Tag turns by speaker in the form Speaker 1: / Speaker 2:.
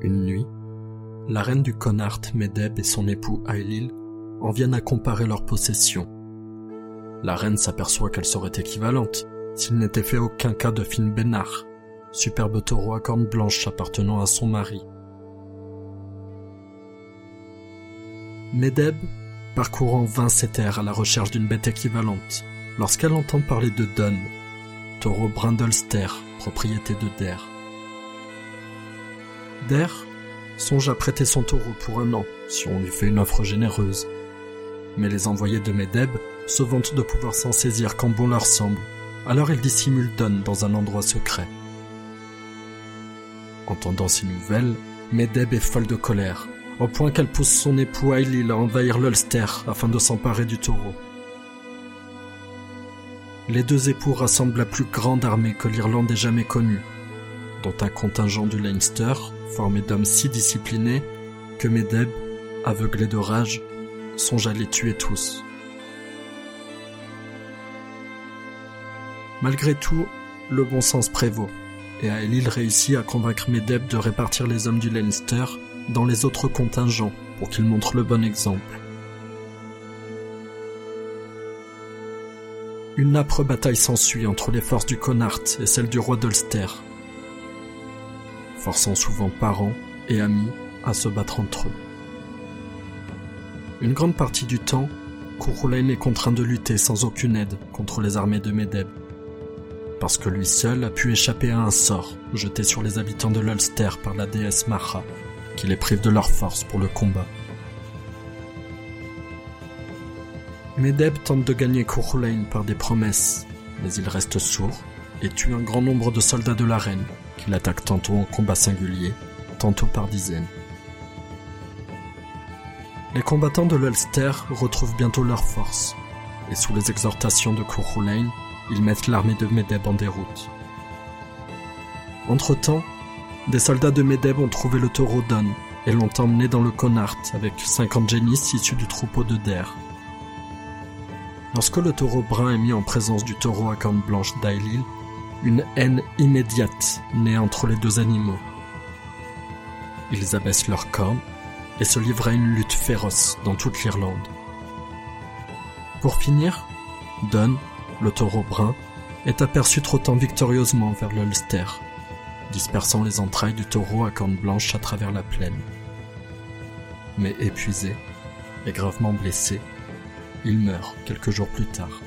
Speaker 1: Une nuit, la reine du Connacht, Medeb, et son époux Ailil en viennent à comparer leurs possessions. La reine s'aperçoit qu'elles seraient équivalentes s'il n'était fait aucun cas de Finn Bénard, superbe taureau à cornes blanches appartenant à son mari. Medeb parcourt en vain ces terres à la recherche d'une bête équivalente lorsqu'elle entend parler de Dunn, taureau brindlester, propriété de Der. Der songe à prêter son taureau pour un an si on lui fait une offre généreuse. Mais les envoyés de Medeb se vantent de pouvoir s'en saisir quand bon leur semble, alors ils dissimulent Dunn dans un endroit secret. Entendant ces nouvelles, Medeb est folle de colère, au point qu'elle pousse son époux Ailil à envahir l'Ulster afin de s'emparer du taureau. Les deux époux rassemblent la plus grande armée que l'Irlande ait jamais connue, dont un contingent du Leinster formé d'hommes si disciplinés que Medeb, aveuglé de rage, songe à les tuer tous. Malgré tout, le bon sens prévaut, et Aelil réussit à convaincre Medeb de répartir les hommes du Leinster dans les autres contingents pour qu'ils montrent le bon exemple. Une âpre bataille s'ensuit entre les forces du Connacht et celles du roi d'Ulster, forçant souvent parents et amis à se battre entre eux. Une grande partie du temps, Curulain est contraint de lutter sans aucune aide contre les armées de Medeb, parce que lui seul a pu échapper à un sort jeté sur les habitants de l'Ulster par la déesse Macha, qui les prive de leur force pour le combat. Medeb tente de gagner Curulain par des promesses, mais il reste sourd et tue un grand nombre de soldats de la reine, qu'il attaque tantôt en combat singulier, tantôt par dizaines. Les combattants de l'Ulster retrouvent bientôt leur force, et sous les exhortations de Curulain, ils mettent l'armée de Medeb en déroute. Entre-temps, des soldats de Medeb ont trouvé le taureau Don et l'ont emmené dans le Connacht avec 50 génisses issus du troupeau de Der. Lorsque le taureau brun est mis en présence du taureau à cornes blanches d'Ailil, une haine immédiate naît entre les deux animaux. Ils abaissent leurs cornes et se livrent à une lutte féroce dans toute l'Irlande. Pour finir, Dunn, le taureau brun, est aperçu trottant victorieusement vers l'Ulster, dispersant les entrailles du taureau à cornes blanches à travers la plaine. Mais épuisé et gravement blessé, il meurt quelques jours plus tard.